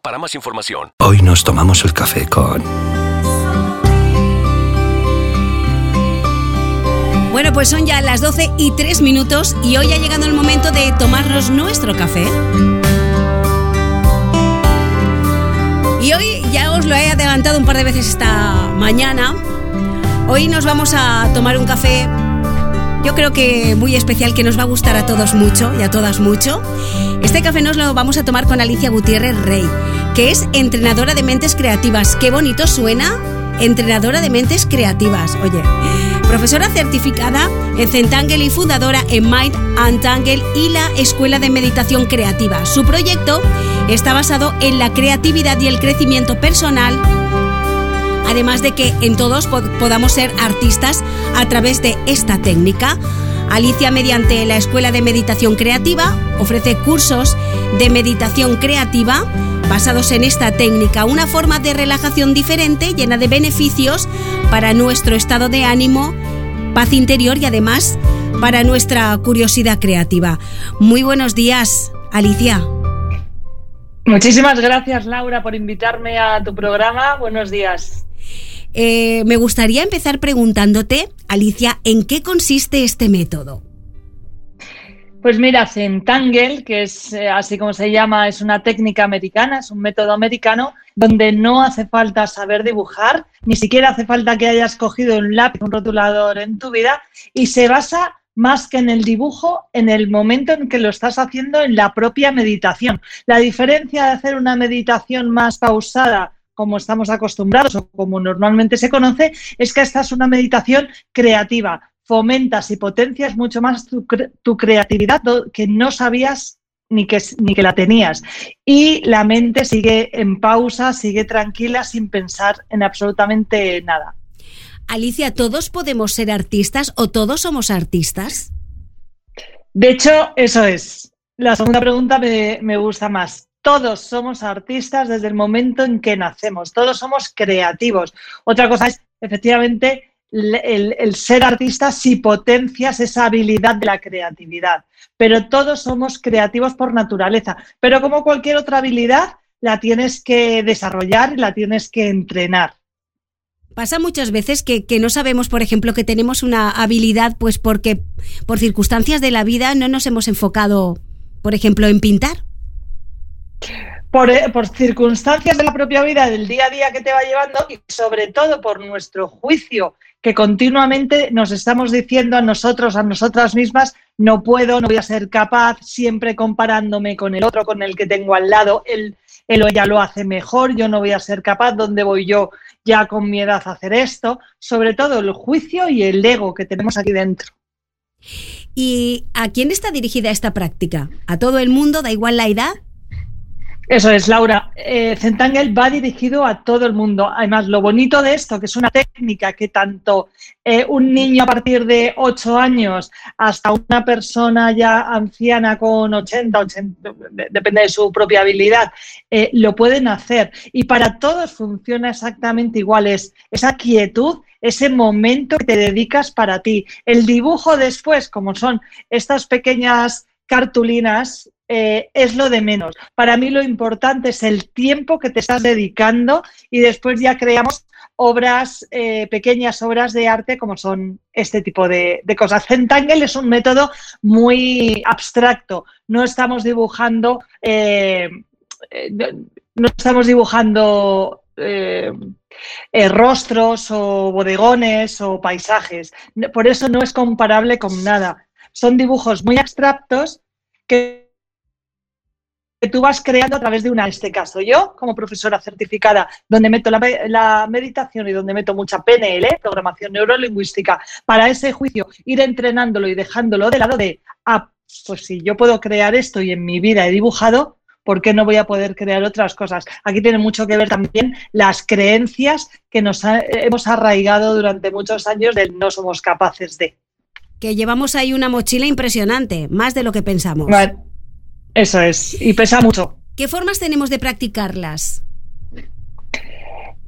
para más información. Hoy nos tomamos el café con... Bueno, pues son ya las 12 y 3 minutos y hoy ha llegado el momento de tomarnos nuestro café. Y hoy ya os lo he adelantado un par de veces esta mañana. Hoy nos vamos a tomar un café yo creo que muy especial que nos va a gustar a todos mucho y a todas mucho. Este café nos lo vamos a tomar con Alicia Gutiérrez Rey, que es entrenadora de mentes creativas. Qué bonito suena, entrenadora de mentes creativas. Oye, profesora certificada en Centangle y fundadora en Mind and Tangle y la Escuela de Meditación Creativa. Su proyecto está basado en la creatividad y el crecimiento personal además de que en todos podamos ser artistas a través de esta técnica. Alicia, mediante la Escuela de Meditación Creativa, ofrece cursos de meditación creativa basados en esta técnica, una forma de relajación diferente, llena de beneficios para nuestro estado de ánimo, paz interior y además para nuestra curiosidad creativa. Muy buenos días, Alicia. Muchísimas gracias, Laura, por invitarme a tu programa. Buenos días. Eh, me gustaría empezar preguntándote, Alicia, ¿en qué consiste este método? Pues mira, Centangle, que es eh, así como se llama, es una técnica americana, es un método americano donde no hace falta saber dibujar, ni siquiera hace falta que hayas cogido un lápiz, un rotulador en tu vida, y se basa más que en el dibujo, en el momento en que lo estás haciendo en la propia meditación. La diferencia de hacer una meditación más pausada como estamos acostumbrados o como normalmente se conoce, es que esta es una meditación creativa. Fomentas y potencias mucho más tu, creatividad que no sabías ni que, ni que la tenías. Y la mente sigue en pausa, sigue tranquila, sin pensar en absolutamente nada. Alicia, ¿todos podemos ser artistas o todos somos artistas? De hecho, eso es. La segunda pregunta me, me gusta más todos somos artistas desde el momento en que nacemos, todos somos creativos. Otra cosa es, efectivamente, el, ser artista si potencias esa habilidad de la creatividad. Pero todos somos creativos por naturaleza. Pero como cualquier otra habilidad, la tienes que desarrollar y la tienes que entrenar. Pasa muchas veces que, no sabemos, por ejemplo, que tenemos una habilidad, pues porque por circunstancias de la vida no nos hemos enfocado, por ejemplo, en pintar. Eh, por, circunstancias de la propia vida, del día a día que te va llevando y sobre todo por nuestro juicio que continuamente nos estamos diciendo a nosotros, a nosotras mismas, no puedo, no voy a ser capaz, siempre comparándome con el otro, con el que tengo al lado, él, él o ella lo hace mejor, yo no voy a ser capaz, ¿dónde voy yo ya con mi edad a hacer esto? Sobre todo el juicio y el ego que tenemos aquí dentro. ¿Y a quién está dirigida esta práctica? ¿A todo el mundo? ¿Da igual la edad? Eso es, Laura. Eh, Centangle va dirigido a todo el mundo. Además, lo bonito de esto, que es una técnica que tanto eh, un niño a partir de 8 años hasta una persona ya anciana con 80, 80 depende de su propia habilidad, eh, lo pueden hacer. Y para todos funciona exactamente igual. Es esa quietud, ese momento que te dedicas para ti. El dibujo después, como son estas pequeñas cartulinas eh, es lo de menos. Para mí lo importante es el tiempo que te estás dedicando y después ya creamos obras, eh, pequeñas obras de arte como son este tipo de, cosas. Zentangle es un método muy abstracto. No estamos dibujando... Eh, no estamos dibujando rostros o bodegones o paisajes. Por eso no es comparable con nada. Son dibujos muy abstractos que que tú vas creando a través de una, en este caso yo, como profesora certificada, donde meto la, meditación y donde meto mucha PNL, programación neurolingüística, para ese juicio ir entrenándolo y dejándolo de lado de, ah, pues si yo puedo crear esto y en mi vida he dibujado, ¿por qué no voy a poder crear otras cosas? Aquí tiene mucho que ver también las creencias que nos hemos arraigado durante muchos años de no somos capaces de. Que llevamos ahí una mochila impresionante, más de lo que pensamos. Eso es, y pesa mucho. ¿Qué formas tenemos de practicarlas?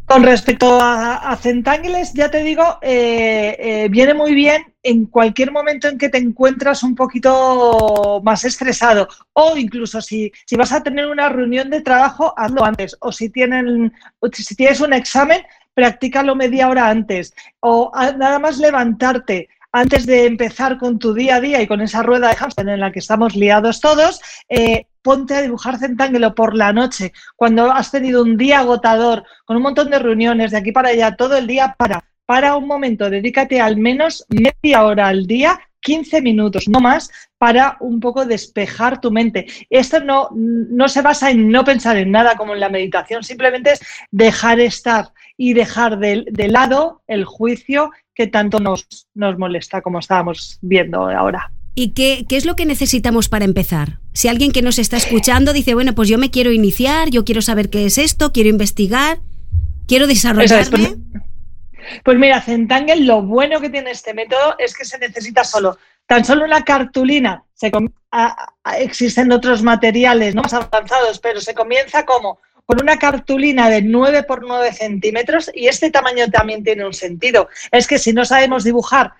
Con respecto a, centángeles, ya te digo, eh, eh, viene muy bien en cualquier momento en que te encuentras un poquito más estresado o incluso si, si vas a tener una reunión de trabajo, hazlo antes. O si, tienen, si tienes un examen, practícalo media hora antes. O nada más levantarte, antes de empezar con tu día a día y con esa rueda de hámster en la que estamos liados todos, eh, ponte a dibujar centángulo por la noche, cuando has tenido un día agotador, con un montón de reuniones de aquí para allá, todo el día, para, para un momento, dedícate al menos media hora al día 15 minutos, no más, para un poco despejar tu mente. Esto no, no se basa en no pensar en nada como en la meditación, simplemente es dejar estar y dejar de, de lado el juicio que tanto nos, nos molesta, como estábamos viendo ahora. ¿Y qué, qué, es lo que necesitamos para empezar? Si alguien que nos está escuchando dice, bueno, pues yo me quiero iniciar, yo quiero saber qué es esto, quiero investigar, quiero desarrollarme. Pues, mira, Centangle, lo bueno que tiene este método es que se necesita solo, tan solo una cartulina. Existen otros materiales ¿no? más avanzados, pero se comienza como con una cartulina de 9 por 9 centímetros y este tamaño también tiene un sentido. Es que si no sabemos dibujar,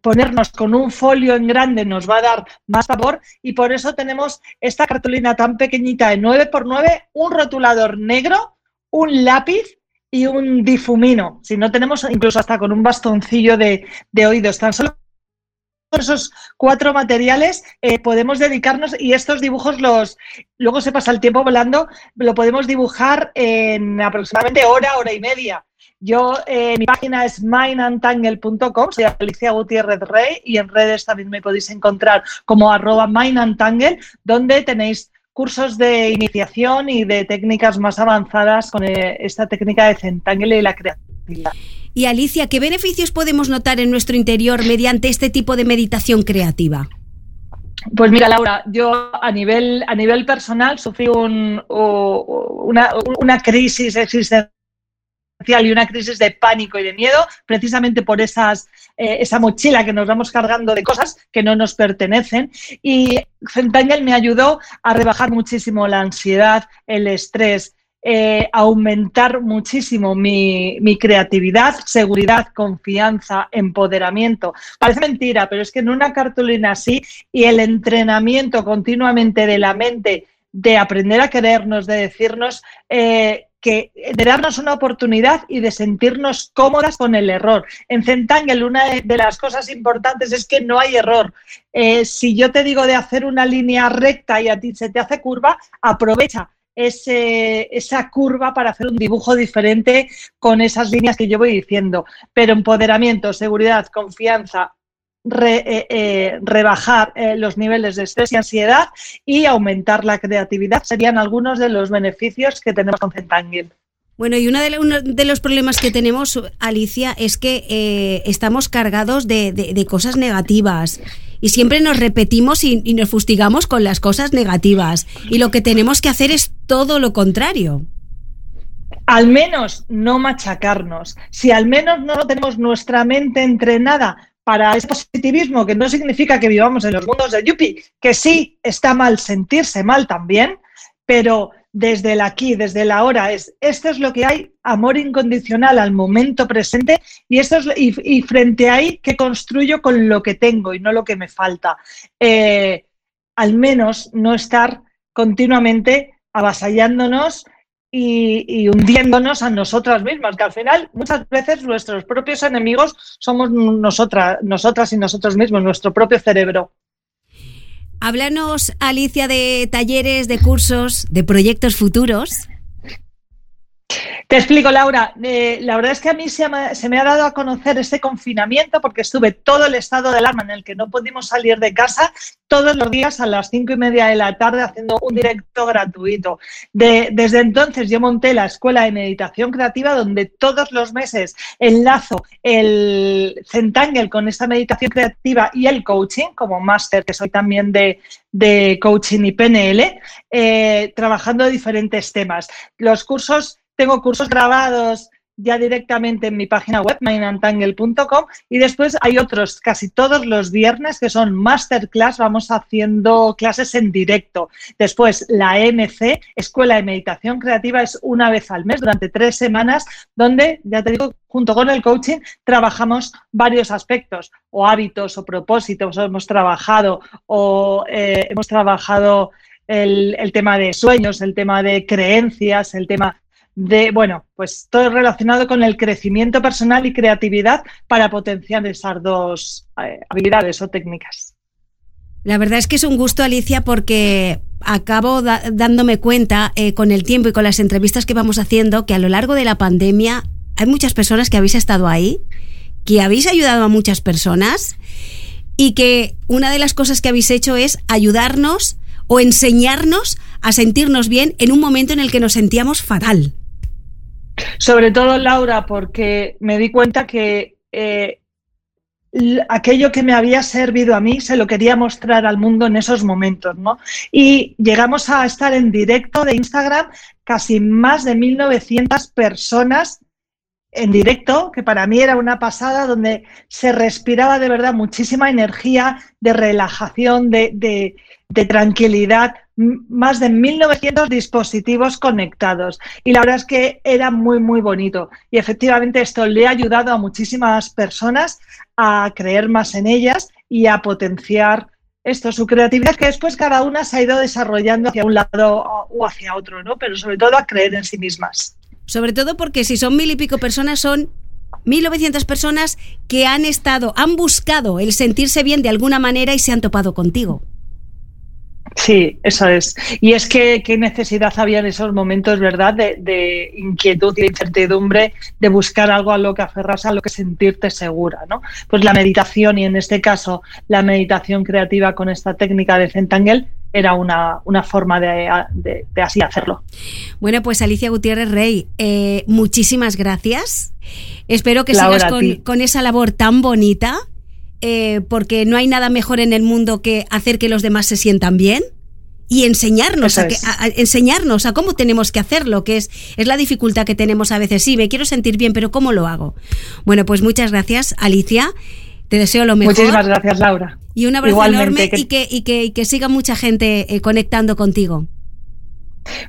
ponernos con un folio en grande nos va a dar más sabor y por eso tenemos esta cartulina tan pequeñita de 9 por 9, un rotulador negro, un lápiz y un difumino. Si no tenemos incluso hasta con un bastoncillo de, oídos, tan solo esos cuatro materiales eh, podemos dedicarnos y estos dibujos los luego se pasa el tiempo volando lo podemos dibujar en aproximadamente hora hora y media yo eh, mi página es mineantangle.com soy Alicia Gutiérrez Rey y en redes también me podéis encontrar como arroba donde tenéis cursos de iniciación y de técnicas más avanzadas con eh, esta técnica de centangle y la creatividad y Alicia, ¿qué beneficios podemos notar en nuestro interior mediante este tipo de meditación creativa? Pues mira, Laura, yo a nivel, a nivel personal sufrí una, crisis existencial y una crisis de pánico y de miedo, precisamente por esas, eh, esa mochila que nos vamos cargando de cosas que no nos pertenecen. Y Centennial me ayudó a rebajar muchísimo la ansiedad, el estrés, eh, aumentar muchísimo mi, creatividad, seguridad, confianza, empoderamiento. Parece mentira, pero es que en una cartulina así y el entrenamiento continuamente de la mente de aprender a querernos, de decirnos eh, que de darnos una oportunidad y de sentirnos cómodas con el error. En Centangle una de las cosas importantes es que no hay error. Eh, si yo te digo de hacer una línea recta y a ti se te hace curva, aprovecha esa curva para hacer un dibujo diferente con esas líneas que yo voy diciendo. Pero empoderamiento, seguridad, confianza, eh, eh, rebajar eh, los niveles de estrés y ansiedad y aumentar la creatividad serían algunos de los beneficios que tenemos con Centangle. Bueno, y uno de, los problemas que tenemos, Alicia, es que estamos cargados de, cosas negativas y siempre nos repetimos y, nos fustigamos con las cosas negativas. Y lo que tenemos que hacer es todo lo contrario. Al menos no machacarnos. Si al menos no tenemos nuestra mente entrenada para ese positivismo, que no significa que vivamos en los mundos de Yuppie, que sí está mal sentirse mal también, pero desde el aquí, desde el ahora, es esto es lo que hay, amor incondicional al momento presente y esto es y, frente a ahí que construyo con lo que tengo y no lo que me falta. Eh, al menos no estar continuamente avasallándonos y, hundiéndonos a nosotras mismas, que al final muchas veces nuestros propios enemigos somos nosotras, nosotras y nosotros mismos, nuestro propio cerebro. Háblanos, Alicia, de talleres, de cursos, de proyectos futuros. Te explico, Laura. Eh, la verdad es que a mí se me, ha dado a conocer este confinamiento porque estuve todo el estado de alarma en el que no pudimos salir de casa todos los días a las cinco y media de la tarde haciendo un directo gratuito. De, desde entonces yo monté la escuela de meditación creativa donde todos los meses enlazo el Centangle con esta meditación creativa y el coaching como máster, que soy también de, de coaching y PNL, eh, trabajando diferentes temas. Los cursos tengo cursos grabados ya directamente en mi página web, mainantangle.com, y después hay otros casi todos los viernes que son masterclass, vamos haciendo clases en directo. Después la MC, Escuela de Meditación Creativa, es una vez al mes durante tres semanas, donde, ya te digo, junto con el coaching trabajamos varios aspectos, o hábitos, o propósitos, o hemos trabajado, o eh, hemos trabajado el tema de sueños, el tema de creencias, el tema de, bueno, pues todo relacionado con el crecimiento personal y creatividad para potenciar esas dos eh, habilidades o técnicas. La verdad es que es un gusto, Alicia, porque acabo dándome cuenta eh, con el tiempo y con las entrevistas que vamos haciendo que a lo largo de la pandemia hay muchas personas que habéis estado ahí, que habéis ayudado a muchas personas y que una de las cosas que habéis hecho es ayudarnos o enseñarnos a sentirnos bien en un momento en el que nos sentíamos fatal. Sobre todo, Laura, porque me di cuenta que eh, aquello que me había servido a mí se lo quería mostrar al mundo en esos momentos, ¿no? Y llegamos a estar en directo de Instagram casi más de 1.900 personas en directo, que para mí era una pasada, donde se respiraba de verdad muchísima energía de relajación, de, de, de tranquilidad, más de 1.900 dispositivos conectados. Y la verdad es que era muy, muy bonito. Y efectivamente esto le ha ayudado a muchísimas personas a creer más en ellas y a potenciar esto, su creatividad, que después cada una se ha ido desarrollando hacia un lado o hacia otro, ¿no? Pero sobre todo a creer en sí mismas. Sobre todo porque si son mil y pico personas, son 1.900 personas que han estado, han buscado el sentirse bien de alguna manera y se han topado contigo. Sí, eso es. Y es que qué necesidad había en esos momentos, ¿verdad? De, inquietud y de incertidumbre, de buscar algo a lo que aferrarse, a lo que sentirte segura, ¿no? Pues la meditación, y en este caso la meditación creativa con esta técnica de Centangle, era una, forma de, así hacerlo. Bueno, pues Alicia Gutiérrez Rey, eh, muchísimas gracias. Espero que sigas con, esa labor tan bonita eh, porque no hay nada mejor en el mundo que hacer que los demás se sientan bien y enseñarnos a, enseñarnos a cómo tenemos que hacerlo, que es, es la dificultad que tenemos a veces. Sí, me quiero sentir bien, pero ¿cómo lo hago? Bueno, pues muchas gracias, Alicia. Te deseo lo mejor. Muchísimas gracias, Laura. Y un abrazo enorme y, que, y, que, que siga mucha gente eh, conectando contigo.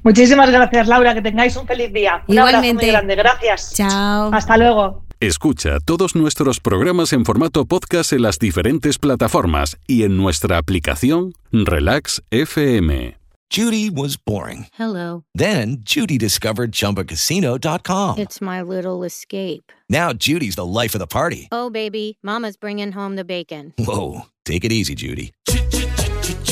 Muchísimas gracias, Laura. Que tengáis un feliz día. Un Igualmente. abrazo muy grande. Gracias. Chao. Hasta luego. Escucha todos nuestros programas en formato podcast en las diferentes plataformas y en nuestra aplicación Relax FM. Judy was boring. Hello. Then Judy discovered chumbacasino.com. It's my little escape. Now Judy's the life of the party. Oh, baby, Mama's bringing home the bacon. Whoa. Take it easy, Judy.